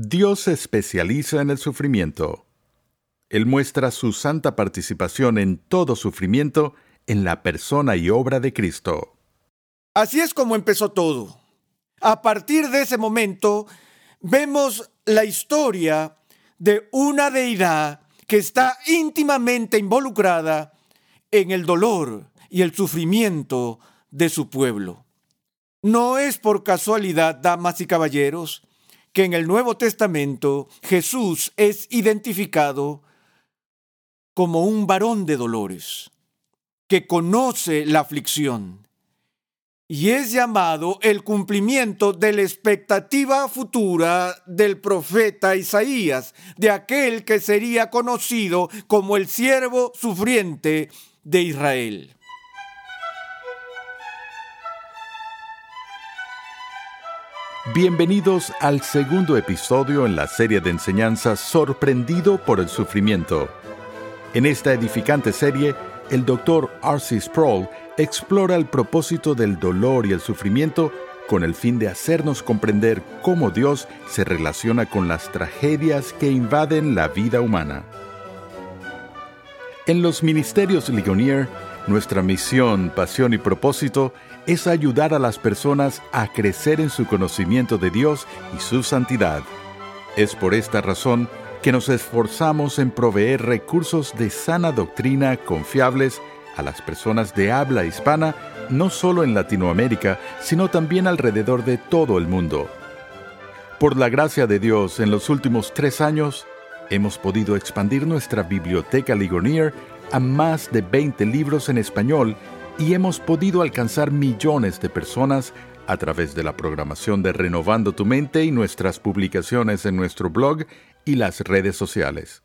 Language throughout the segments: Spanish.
Dios se especializa en el sufrimiento. Él muestra su santa participación en todo sufrimiento en la persona y obra de Cristo. Así es como empezó todo. A partir de ese momento, vemos la historia de una deidad que está íntimamente involucrada en el dolor y el sufrimiento de su pueblo. No es por casualidad, damas y caballeros, que en el Nuevo Testamento Jesús es identificado como un varón de dolores, que conoce la aflicción y es llamado el cumplimiento de la expectativa futura del profeta Isaías, de aquel que sería conocido como el siervo sufriente de Israel. Bienvenidos al segundo episodio en la serie de enseñanzas Sorprendido por el Sufrimiento. En esta edificante serie, el doctor R.C. Sproul explora el propósito del dolor y el sufrimiento con el fin de hacernos comprender cómo Dios se relaciona con las tragedias que invaden la vida humana. En los ministerios Ligonier, nuestra misión, pasión y propósito es ayudar a las personas a crecer en su conocimiento de Dios y su santidad. Es por esta razón que nos esforzamos en proveer recursos de sana doctrina confiables a las personas de habla hispana, no solo en Latinoamérica, sino también alrededor de todo el mundo. Por la gracia de Dios, en los últimos tres años, hemos podido expandir nuestra biblioteca Ligonier a más de 20 libros en español y hemos podido alcanzar millones de personas a través de la programación de Renovando tu Mente y nuestras publicaciones en nuestro blog y las redes sociales.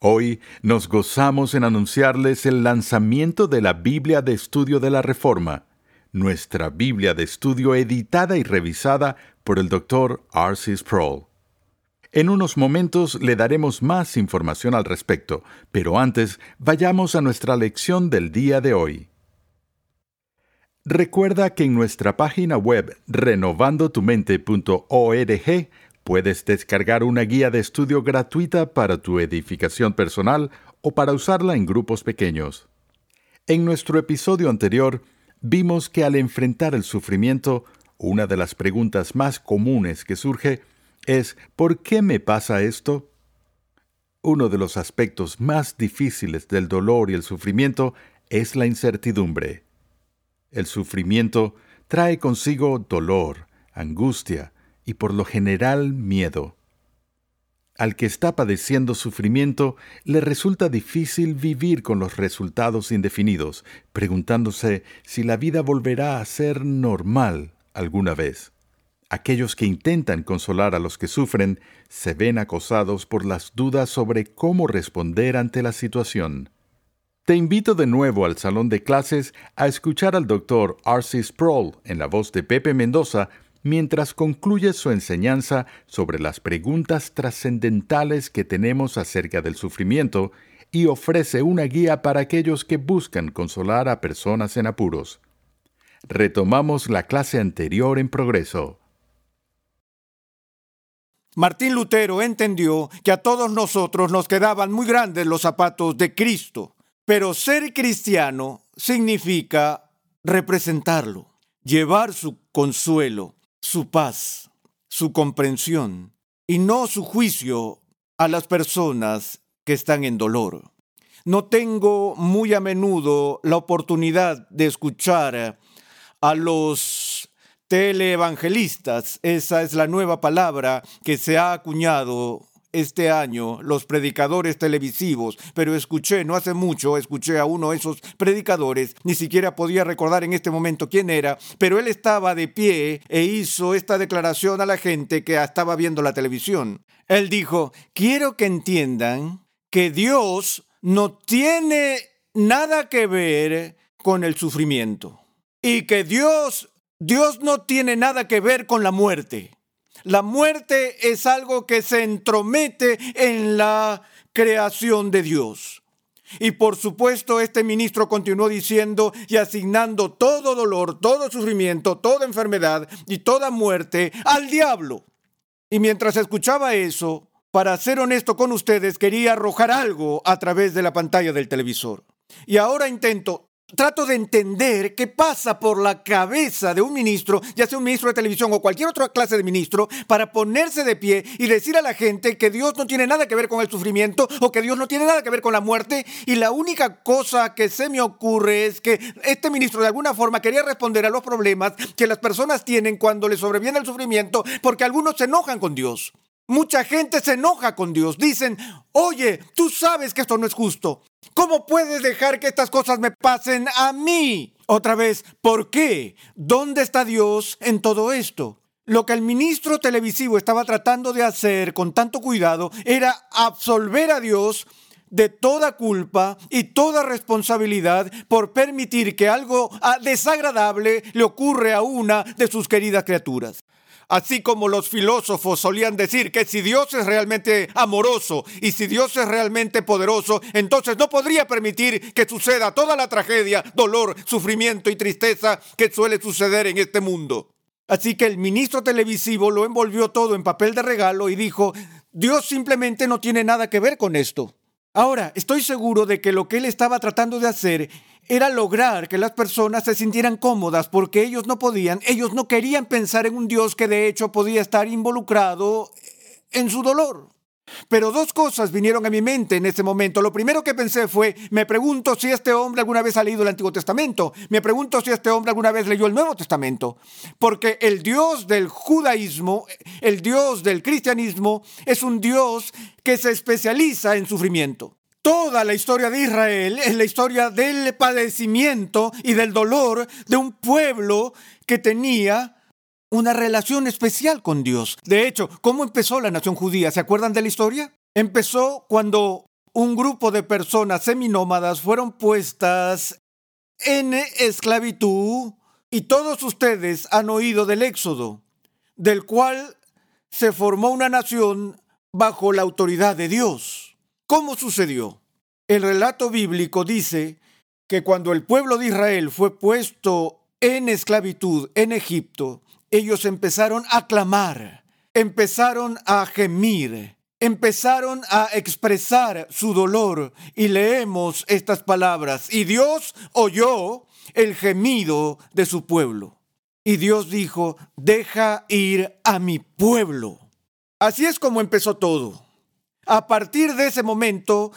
Hoy nos gozamos en anunciarles el lanzamiento de la Biblia de Estudio de la Reforma, nuestra Biblia de Estudio editada y revisada por el Dr. R.C. Sproul. En unos momentos le daremos más información al respecto, pero antes vayamos a nuestra lección del día de hoy. Recuerda que en nuestra página web renovandotumente.org puedes descargar una guía de estudio gratuita para tu edificación personal o para usarla en grupos pequeños. En nuestro episodio anterior vimos que al enfrentar el sufrimiento, una de las preguntas más comunes que surge es ¿por qué me pasa esto? Uno de los aspectos más difíciles del dolor y el sufrimiento es la incertidumbre. El sufrimiento trae consigo dolor, angustia y por lo general miedo. Al que está padeciendo sufrimiento le resulta difícil vivir con los resultados indefinidos, preguntándose si la vida volverá a ser normal alguna vez. Aquellos que intentan consolar a los que sufren se ven acosados por las dudas sobre cómo responder ante la situación. Te invito de nuevo al salón de clases a escuchar al doctor R.C. Sproul en la voz de Pepe Mendoza mientras concluye su enseñanza sobre las preguntas trascendentales que tenemos acerca del sufrimiento y ofrece una guía para aquellos que buscan consolar a personas en apuros. Retomamos la clase anterior en progreso. Martín Lutero entendió que a todos nosotros nos quedaban muy grandes los zapatos de Cristo pero ser cristiano significa representarlo, llevar su consuelo, su paz, su comprensión y no su juicio a las personas que están en dolor. No tengo muy a menudo la oportunidad de escuchar a los teleevangelistas, esa es la nueva palabra que se ha acuñado este año los predicadores televisivos, pero escuché, no hace mucho, escuché a uno de esos predicadores, ni siquiera podía recordar en este momento quién era, pero él estaba de pie e hizo esta declaración a la gente que estaba viendo la televisión. Él dijo, quiero que entiendan que Dios no tiene nada que ver con el sufrimiento y que Dios, Dios no tiene nada que ver con la muerte. La muerte es algo que se entromete en la creación de Dios. Y por supuesto, este ministro continuó diciendo y asignando todo dolor, todo sufrimiento, toda enfermedad y toda muerte al diablo. Y mientras escuchaba eso, para ser honesto con ustedes, quería arrojar algo a través de la pantalla del televisor. Y ahora intento trato de entender qué pasa por la cabeza de un ministro, ya sea un ministro de televisión o cualquier otra clase de ministro, para ponerse de pie y decir a la gente que Dios no tiene nada que ver con el sufrimiento o que Dios no tiene nada que ver con la muerte. Y la única cosa que se me ocurre es que este ministro de alguna forma quería responder a los problemas que las personas tienen cuando les sobreviene el sufrimiento, porque algunos se enojan con Dios. Mucha gente se enoja con Dios. Dicen, oye, tú sabes que esto no es justo. ¿Cómo puedes dejar que estas cosas me pasen a mí? Otra vez, ¿por qué? ¿Dónde está Dios en todo esto? Lo que el ministro televisivo estaba tratando de hacer con tanto cuidado era absolver a Dios de toda culpa y toda responsabilidad por permitir que algo ah, desagradable le ocurre a una de sus queridas criaturas. Así como los filósofos solían decir que si Dios es realmente amoroso y si Dios es realmente poderoso, entonces no podría permitir que suceda toda la tragedia, dolor, sufrimiento y tristeza que suele suceder en este mundo. Así que el ministro televisivo lo envolvió todo en papel de regalo y dijo, Dios simplemente no tiene nada que ver con esto. Ahora, estoy seguro de que lo que él estaba tratando de hacer era lograr que las personas se sintieran cómodas porque ellos no podían, ellos no querían pensar en un Dios que de hecho podía estar involucrado en su dolor. Pero dos cosas vinieron a mi mente en ese momento. Lo primero que pensé fue, me pregunto si este hombre alguna vez ha leído el Antiguo Testamento. Me pregunto si este hombre alguna vez leyó el Nuevo Testamento. Porque el Dios del judaísmo, el Dios del cristianismo, es un Dios que se especializa en sufrimiento. Toda la historia de Israel es la historia del padecimiento y del dolor de un pueblo que tenía una relación especial con Dios. De hecho, ¿cómo empezó la nación judía? ¿Se acuerdan de la historia? Empezó cuando un grupo de personas seminómadas fueron puestas en esclavitud y todos ustedes han oído del éxodo, del cual se formó una nación bajo la autoridad de Dios. ¿Cómo sucedió? El relato bíblico dice que cuando el pueblo de Israel fue puesto en esclavitud en Egipto, ellos empezaron a clamar, empezaron a gemir, empezaron a expresar su dolor y leemos estas palabras. Y Dios oyó el gemido de su pueblo. Y Dios dijo, deja ir a mi pueblo. Así es como empezó todo. A partir de ese momento,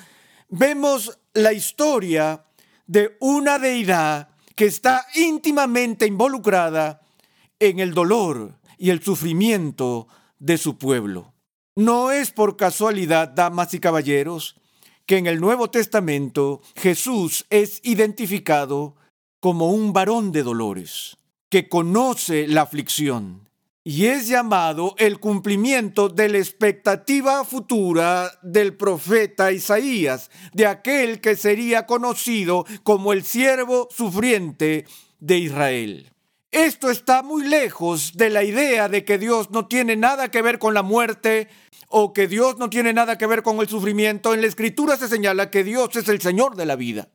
vemos la historia de una deidad que está íntimamente involucrada en el dolor y el sufrimiento de su pueblo. No es por casualidad, damas y caballeros, que en el Nuevo Testamento Jesús es identificado como un varón de dolores, que conoce la aflicción, y es llamado el cumplimiento de la expectativa futura del profeta Isaías, de aquel que sería conocido como el siervo sufriente de Israel. Esto está muy lejos de la idea de que Dios no tiene nada que ver con la muerte o que Dios no tiene nada que ver con el sufrimiento. En la escritura se señala que Dios es el Señor de la vida.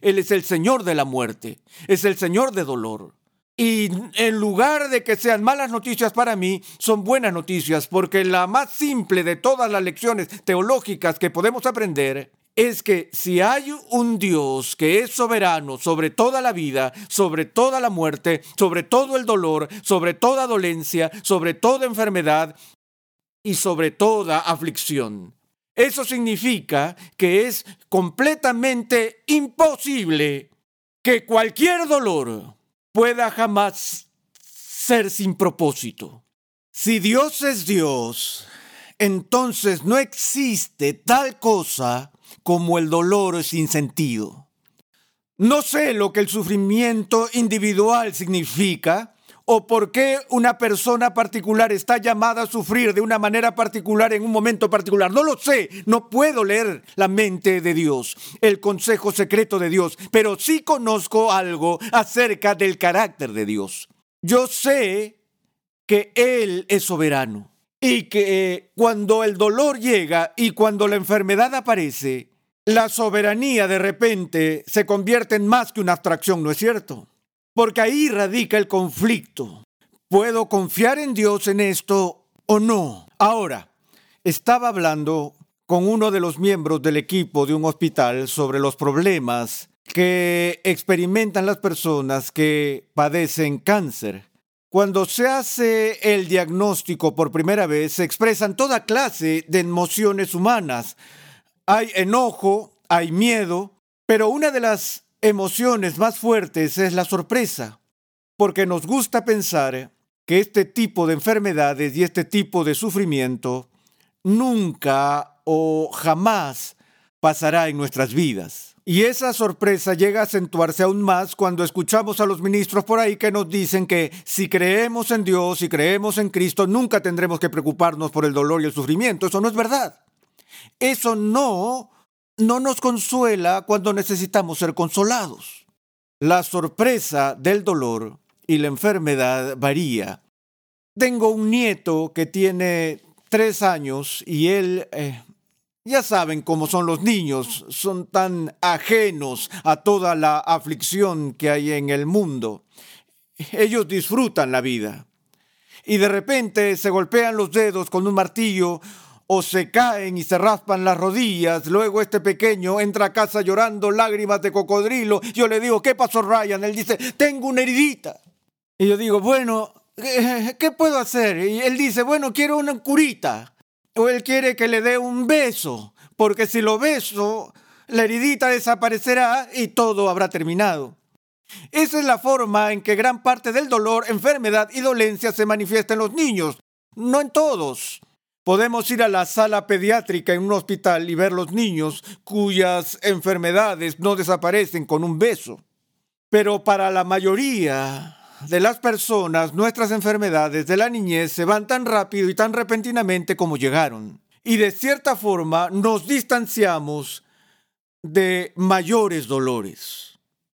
Él es el Señor de la muerte, es el Señor de dolor. Y en lugar de que sean malas noticias para mí, son buenas noticias, porque la más simple de todas las lecciones teológicas que podemos aprender es que si hay un Dios que es soberano sobre toda la vida, sobre toda la muerte, sobre todo el dolor, sobre toda dolencia, sobre toda enfermedad y sobre toda aflicción, eso significa que es completamente imposible que cualquier dolor, pueda jamás ser sin propósito. Si Dios es Dios, entonces no existe tal cosa como el dolor sin sentido. No sé lo que el sufrimiento individual significa, o por qué una persona particular está llamada a sufrir de una manera particular en un momento particular. No lo sé, no puedo leer la mente de Dios, el consejo secreto de Dios, pero sí conozco algo acerca del carácter de Dios. Yo sé que Él es soberano y que cuando el dolor llega y cuando la enfermedad aparece, la soberanía de repente se convierte en más que una abstracción, ¿no es cierto? Porque ahí radica el conflicto. ¿Puedo confiar en Dios en esto o no? Ahora, estaba hablando con uno de los miembros del equipo de un hospital sobre los problemas que experimentan las personas que padecen cáncer. Cuando se hace el diagnóstico por primera vez, se expresan toda clase de emociones humanas. Hay enojo, hay miedo, pero una de las emociones más fuertes es la sorpresa, porque nos gusta pensar que este tipo de enfermedades y este tipo de sufrimiento nunca o jamás pasará en nuestras vidas. Y esa sorpresa llega a acentuarse aún más cuando escuchamos a los ministros por ahí que nos dicen que si creemos en Dios, si creemos en Cristo, nunca tendremos que preocuparnos por el dolor y el sufrimiento. Eso no es verdad. Eso no, no nos consuela cuando necesitamos ser consolados. La sorpresa del dolor y la enfermedad varía. Tengo un nieto que tiene tres años y él, eh, ya saben cómo son los niños, son tan ajenos a toda la aflicción que hay en el mundo. Ellos disfrutan la vida. Y de repente se golpean los dedos con un martillo o se caen y se raspan las rodillas. Luego este pequeño entra a casa llorando lágrimas de cocodrilo. Yo le digo, ¿qué pasó Ryan? Él dice, tengo una heridita. Y yo digo, bueno, ¿qué puedo hacer? Y él dice, bueno, quiero una curita. O él quiere que le dé un beso, porque si lo beso, la heridita desaparecerá y todo habrá terminado. Esa es la forma en que gran parte del dolor, enfermedad y dolencia se manifiesta en los niños, no en todos. Podemos ir a la sala pediátrica en un hospital y ver los niños cuyas enfermedades no desaparecen con un beso. Pero para la mayoría de las personas, nuestras enfermedades de la niñez se van tan rápido y tan repentinamente como llegaron. Y de cierta forma nos distanciamos de mayores dolores.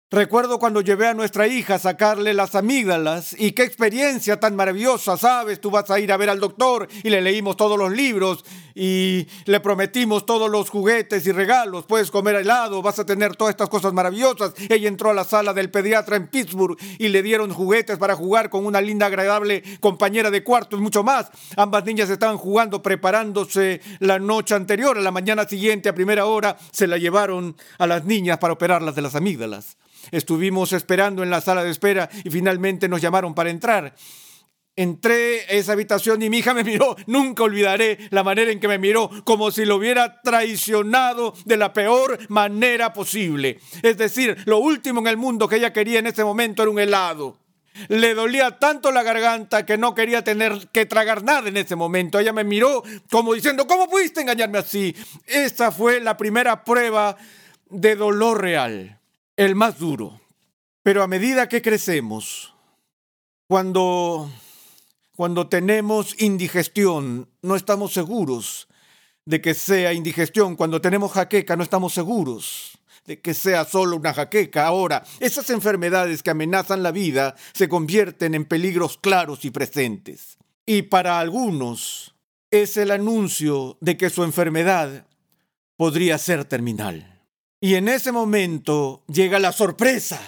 Recuerdo cuando llevé a nuestra hija a sacarle las amígdalas y qué experiencia tan maravillosa, sabes, tú vas a ir a ver al doctor y le leímos todos los libros y le prometimos todos los juguetes y regalos, puedes comer helado, vas a tener todas estas cosas maravillosas. Ella entró a la sala del pediatra en Pittsburgh y le dieron juguetes para jugar con una linda, agradable compañera de cuarto y mucho más. Ambas niñas estaban jugando, preparándose la noche anterior, a la mañana siguiente, a primera hora, se la llevaron a las niñas para operarlas de las amígdalas. Estuvimos esperando en la sala de espera y finalmente nos llamaron para entrar. Entré a esa habitación y mi hija me miró, nunca olvidaré la manera en que me miró, como si lo hubiera traicionado de la peor manera posible. Es decir, lo último en el mundo que ella quería en ese momento era un helado. Le dolía tanto la garganta que no quería tener que tragar nada en ese momento. Ella me miró como diciendo, ¿cómo pudiste engañarme así? Esa fue la primera prueba de dolor real el más duro. Pero a medida que crecemos, cuando, cuando tenemos indigestión, no estamos seguros de que sea indigestión. Cuando tenemos jaqueca, no estamos seguros de que sea solo una jaqueca. Ahora, esas enfermedades que amenazan la vida se convierten en peligros claros y presentes. Y para algunos es el anuncio de que su enfermedad podría ser terminal. Y en ese momento llega la sorpresa.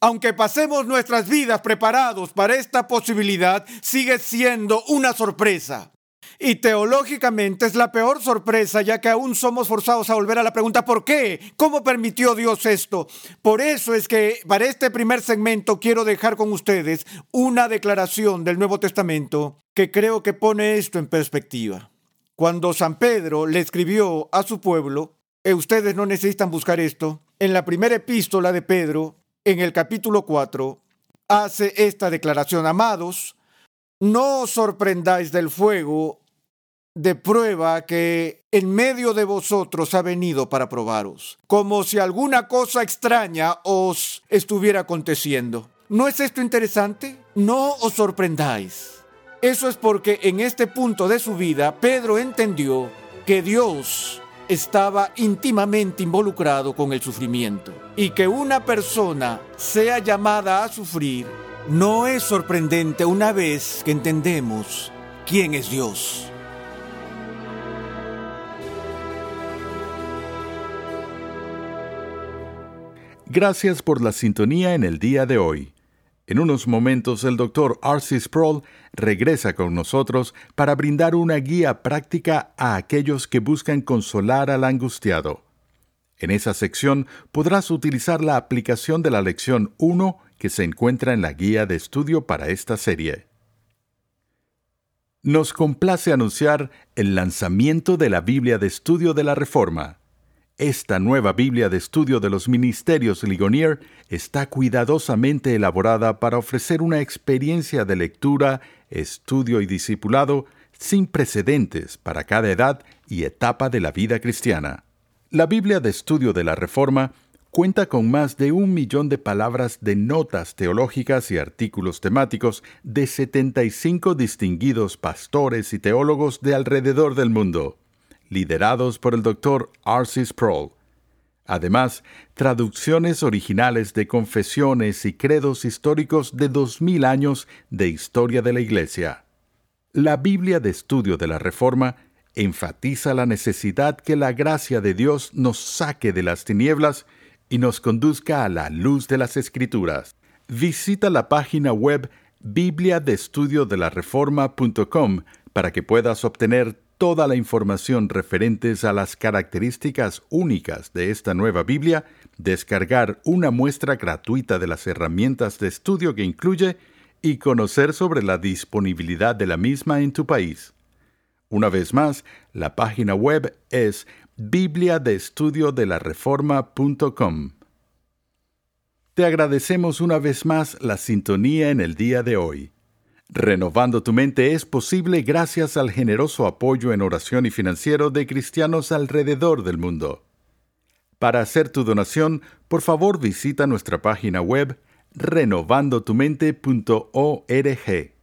Aunque pasemos nuestras vidas preparados para esta posibilidad, sigue siendo una sorpresa. Y teológicamente es la peor sorpresa, ya que aún somos forzados a volver a la pregunta ¿por qué? ¿Cómo permitió Dios esto? Por eso es que para este primer segmento quiero dejar con ustedes una declaración del Nuevo Testamento que creo que pone esto en perspectiva. Cuando San Pedro le escribió a su pueblo, ustedes no necesitan buscar esto. En la primera epístola de Pedro, en el capítulo 4, hace esta declaración, amados, no os sorprendáis del fuego de prueba que en medio de vosotros ha venido para probaros, como si alguna cosa extraña os estuviera aconteciendo. ¿No es esto interesante? No os sorprendáis. Eso es porque en este punto de su vida Pedro entendió que Dios estaba íntimamente involucrado con el sufrimiento. Y que una persona sea llamada a sufrir no es sorprendente una vez que entendemos quién es Dios. Gracias por la sintonía en el día de hoy. En unos momentos el Dr. R.C. Sproul regresa con nosotros para brindar una guía práctica a aquellos que buscan consolar al angustiado. En esa sección podrás utilizar la aplicación de la lección 1 que se encuentra en la guía de estudio para esta serie. Nos complace anunciar el lanzamiento de la Biblia de Estudio de la Reforma. Esta nueva Biblia de estudio de los ministerios Ligonier está cuidadosamente elaborada para ofrecer una experiencia de lectura, estudio y discipulado sin precedentes para cada edad y etapa de la vida cristiana. La Biblia de estudio de la Reforma cuenta con más de un millón de palabras de notas teológicas y artículos temáticos de 75 distinguidos pastores y teólogos de alrededor del mundo liderados por el Dr. R.C. Sproul. Además, traducciones originales de confesiones y credos históricos de dos mil años de historia de la Iglesia. La Biblia de Estudio de la Reforma enfatiza la necesidad que la gracia de Dios nos saque de las tinieblas y nos conduzca a la luz de las Escrituras. Visita la página web bibliadeestudiodelareforma.com para que puedas obtener toda la información referentes a las características únicas de esta nueva Biblia, descargar una muestra gratuita de las herramientas de estudio que incluye y conocer sobre la disponibilidad de la misma en tu país. Una vez más, la página web es bibliadeestudiodelareforma.com. Te agradecemos una vez más la sintonía en el día de hoy. Renovando tu mente es posible gracias al generoso apoyo en oración y financiero de cristianos alrededor del mundo. Para hacer tu donación, por favor visita nuestra página web renovandotumente.org.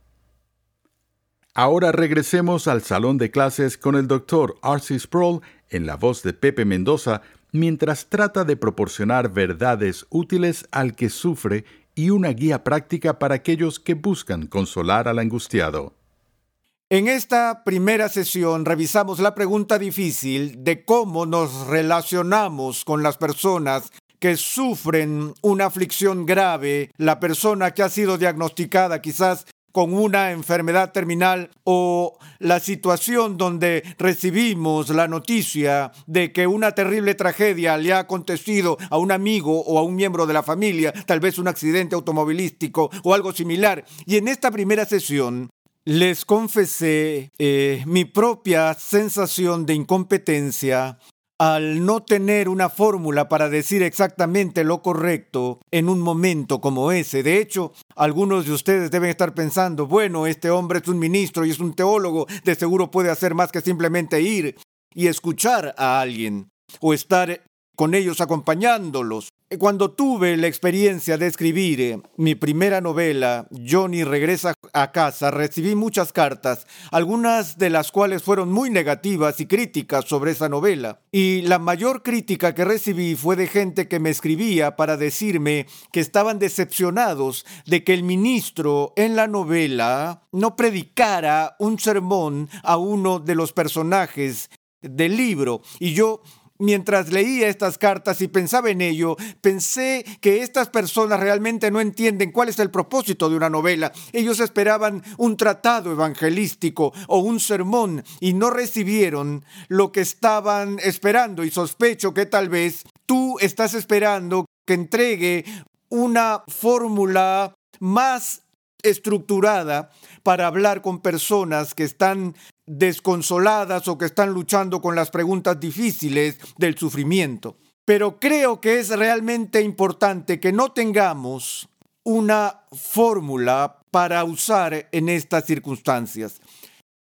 Ahora regresemos al salón de clases con el Dr. R.C. Sproul en la voz de Pepe Mendoza mientras trata de proporcionar verdades útiles al que sufre y una guía práctica para aquellos que buscan consolar al angustiado. En esta primera sesión revisamos la pregunta difícil de cómo nos relacionamos con las personas que sufren una aflicción grave, la persona que ha sido diagnosticada quizás con una enfermedad terminal o la situación donde recibimos la noticia de que una terrible tragedia le ha acontecido a un amigo o a un miembro de la familia, tal vez un accidente automovilístico o algo similar. Y en esta primera sesión les confesé eh, mi propia sensación de incompetencia al no tener una fórmula para decir exactamente lo correcto en un momento como ese. De hecho, algunos de ustedes deben estar pensando, bueno, este hombre es un ministro y es un teólogo, de seguro puede hacer más que simplemente ir y escuchar a alguien o estar con ellos acompañándolos. Cuando tuve la experiencia de escribir eh, mi primera novela, Johnny regresa a casa, recibí muchas cartas, algunas de las cuales fueron muy negativas y críticas sobre esa novela. Y la mayor crítica que recibí fue de gente que me escribía para decirme que estaban decepcionados de que el ministro en la novela no predicara un sermón a uno de los personajes del libro. Y yo mientras leía estas cartas y pensaba en ello, pensé que estas personas realmente no entienden cuál es el propósito de una novela. Ellos esperaban un tratado evangelístico o un sermón y no recibieron lo que estaban esperando y sospecho que tal vez tú estás esperando que entregue una fórmula más estructurada para hablar con personas que están desconsoladas o que están luchando con las preguntas difíciles del sufrimiento. Pero creo que es realmente importante que no tengamos una fórmula para usar en estas circunstancias.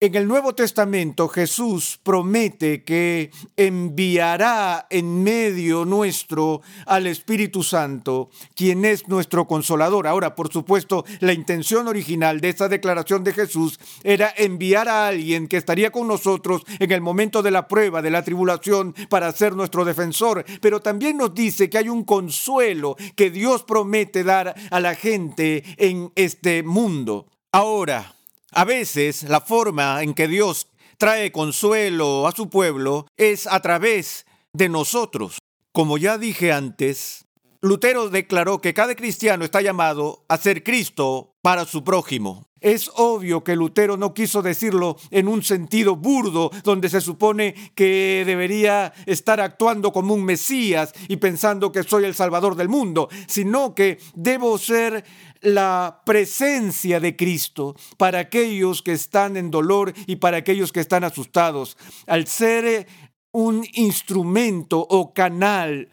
En el Nuevo Testamento Jesús promete que enviará en medio nuestro al Espíritu Santo, quien es nuestro consolador. Ahora, por supuesto, la intención original de esta declaración de Jesús era enviar a alguien que estaría con nosotros en el momento de la prueba, de la tribulación, para ser nuestro defensor. Pero también nos dice que hay un consuelo que Dios promete dar a la gente en este mundo. Ahora, a veces la forma en que Dios trae consuelo a su pueblo es a través de nosotros. Como ya dije antes, Lutero declaró que cada cristiano está llamado a ser Cristo para su prójimo. Es obvio que Lutero no quiso decirlo en un sentido burdo, donde se supone que debería estar actuando como un Mesías y pensando que soy el Salvador del mundo, sino que debo ser la presencia de Cristo para aquellos que están en dolor y para aquellos que están asustados. Al ser un instrumento o canal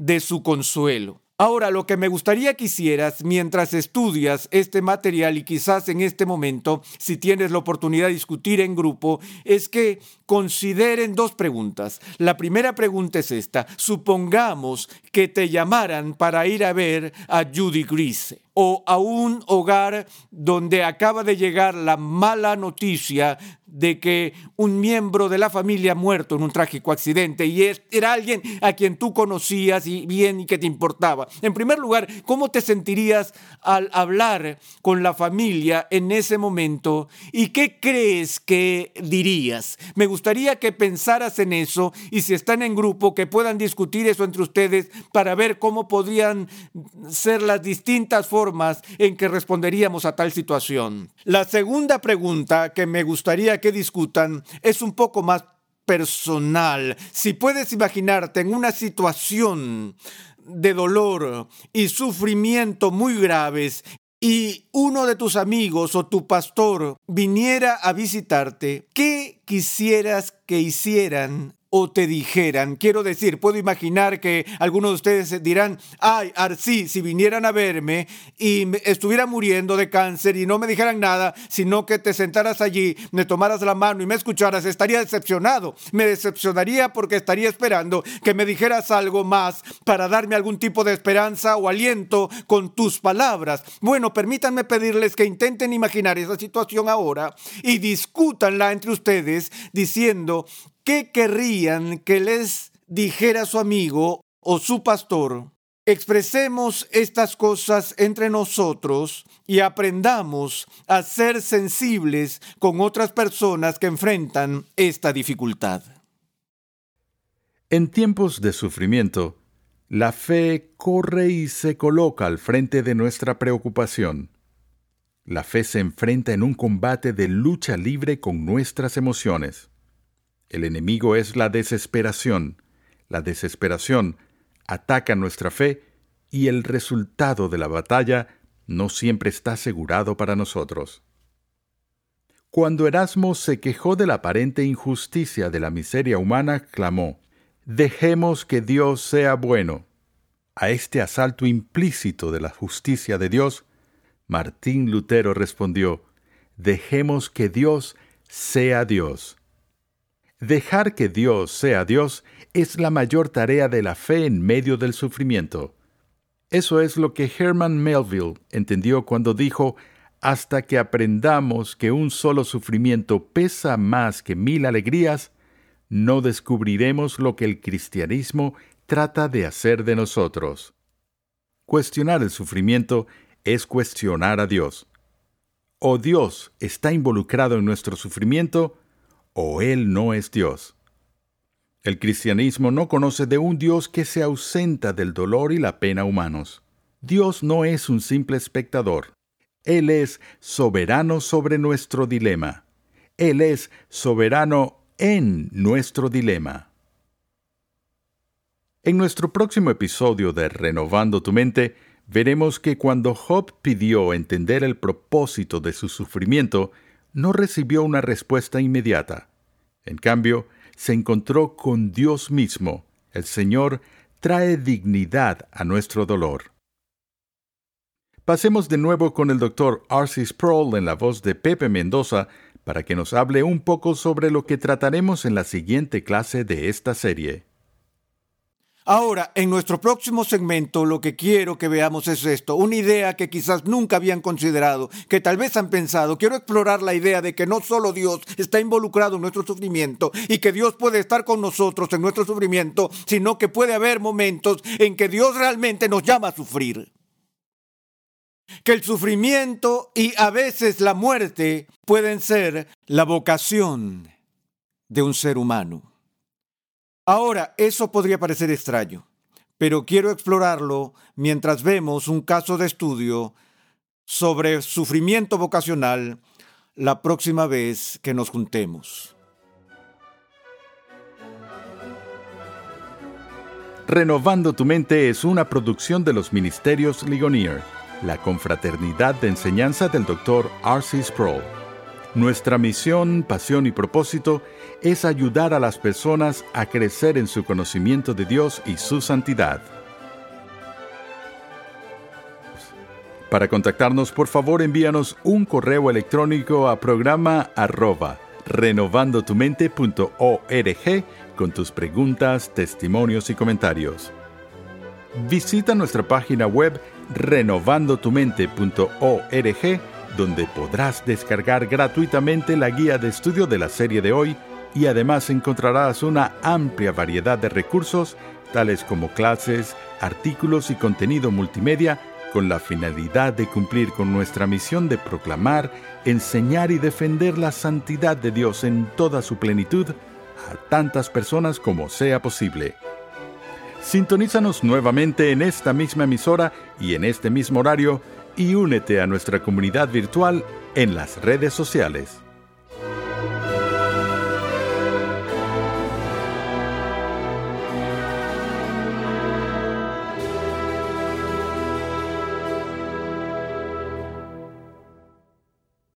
de su consuelo. Ahora, lo que me gustaría que hicieras mientras estudias este material y quizás en este momento, si tienes la oportunidad de discutir en grupo, es que consideren dos preguntas. La primera pregunta es esta. Supongamos que te llamaran para ir a ver a Judy Grise o a un hogar donde acaba de llegar la mala noticia de que un miembro de la familia ha muerto en un trágico accidente y era alguien a quien tú conocías y bien y que te importaba. En primer lugar, ¿cómo te sentirías al hablar con la familia en ese momento y qué crees que dirías? Me gustaría que pensaras en eso y si están en grupo que puedan discutir eso entre ustedes para ver cómo podrían ser las distintas formas en que responderíamos a tal situación. La segunda pregunta que me gustaría que discutan es un poco más personal. Si puedes imaginarte en una situación de dolor y sufrimiento muy graves y uno de tus amigos o tu pastor viniera a visitarte, ¿qué quisieras que hicieran o te dijeran, quiero decir, puedo imaginar que algunos de ustedes dirán, ay, Arcí, si vinieran a verme y estuviera muriendo de cáncer y no me dijeran nada, sino que te sentaras allí, me tomaras la mano y me escucharas, estaría decepcionado. Me decepcionaría porque estaría esperando que me dijeras algo más para darme algún tipo de esperanza o aliento con tus palabras. Bueno, permítanme pedirles que intenten imaginar esa situación ahora y discútanla entre ustedes diciendo ¿Qué querrían que les dijera su amigo o su pastor? Expresemos estas cosas entre nosotros y aprendamos a ser sensibles con otras personas que enfrentan esta dificultad. En tiempos de sufrimiento, la fe corre y se coloca al frente de nuestra preocupación. La fe se enfrenta en un combate de lucha libre con nuestras emociones. El enemigo es la desesperación. La desesperación ataca nuestra fe y el resultado de la batalla no siempre está asegurado para nosotros. Cuando Erasmo se quejó de la aparente injusticia de la miseria humana, clamó, Dejemos que Dios sea bueno. A este asalto implícito de la justicia de Dios, Martín Lutero respondió, Dejemos que Dios sea Dios. Dejar que Dios sea Dios es la mayor tarea de la fe en medio del sufrimiento. Eso es lo que Herman Melville entendió cuando dijo, hasta que aprendamos que un solo sufrimiento pesa más que mil alegrías, no descubriremos lo que el cristianismo trata de hacer de nosotros. Cuestionar el sufrimiento es cuestionar a Dios. O Dios está involucrado en nuestro sufrimiento, o Él no es Dios. El cristianismo no conoce de un Dios que se ausenta del dolor y la pena humanos. Dios no es un simple espectador. Él es soberano sobre nuestro dilema. Él es soberano en nuestro dilema. En nuestro próximo episodio de Renovando tu mente, veremos que cuando Job pidió entender el propósito de su sufrimiento, no recibió una respuesta inmediata. En cambio, se encontró con Dios mismo. El Señor trae dignidad a nuestro dolor. Pasemos de nuevo con el doctor Arcis Sproul en la voz de Pepe Mendoza para que nos hable un poco sobre lo que trataremos en la siguiente clase de esta serie. Ahora, en nuestro próximo segmento, lo que quiero que veamos es esto, una idea que quizás nunca habían considerado, que tal vez han pensado. Quiero explorar la idea de que no solo Dios está involucrado en nuestro sufrimiento y que Dios puede estar con nosotros en nuestro sufrimiento, sino que puede haber momentos en que Dios realmente nos llama a sufrir. Que el sufrimiento y a veces la muerte pueden ser la vocación de un ser humano. Ahora, eso podría parecer extraño, pero quiero explorarlo mientras vemos un caso de estudio sobre sufrimiento vocacional la próxima vez que nos juntemos. Renovando tu mente es una producción de los Ministerios Ligonier, la confraternidad de enseñanza del Dr. R.C. Sproul. Nuestra misión, pasión y propósito es ayudar a las personas a crecer en su conocimiento de Dios y su santidad. Para contactarnos, por favor, envíanos un correo electrónico a programa arroba renovandotumente.org con tus preguntas, testimonios y comentarios. Visita nuestra página web renovandotumente.org donde podrás descargar gratuitamente la guía de estudio de la serie de hoy y además encontrarás una amplia variedad de recursos tales como clases, artículos y contenido multimedia con la finalidad de cumplir con nuestra misión de proclamar, enseñar y defender la santidad de Dios en toda su plenitud a tantas personas como sea posible. Sintonízanos nuevamente en esta misma emisora y en este mismo horario y únete a nuestra comunidad virtual en las redes sociales.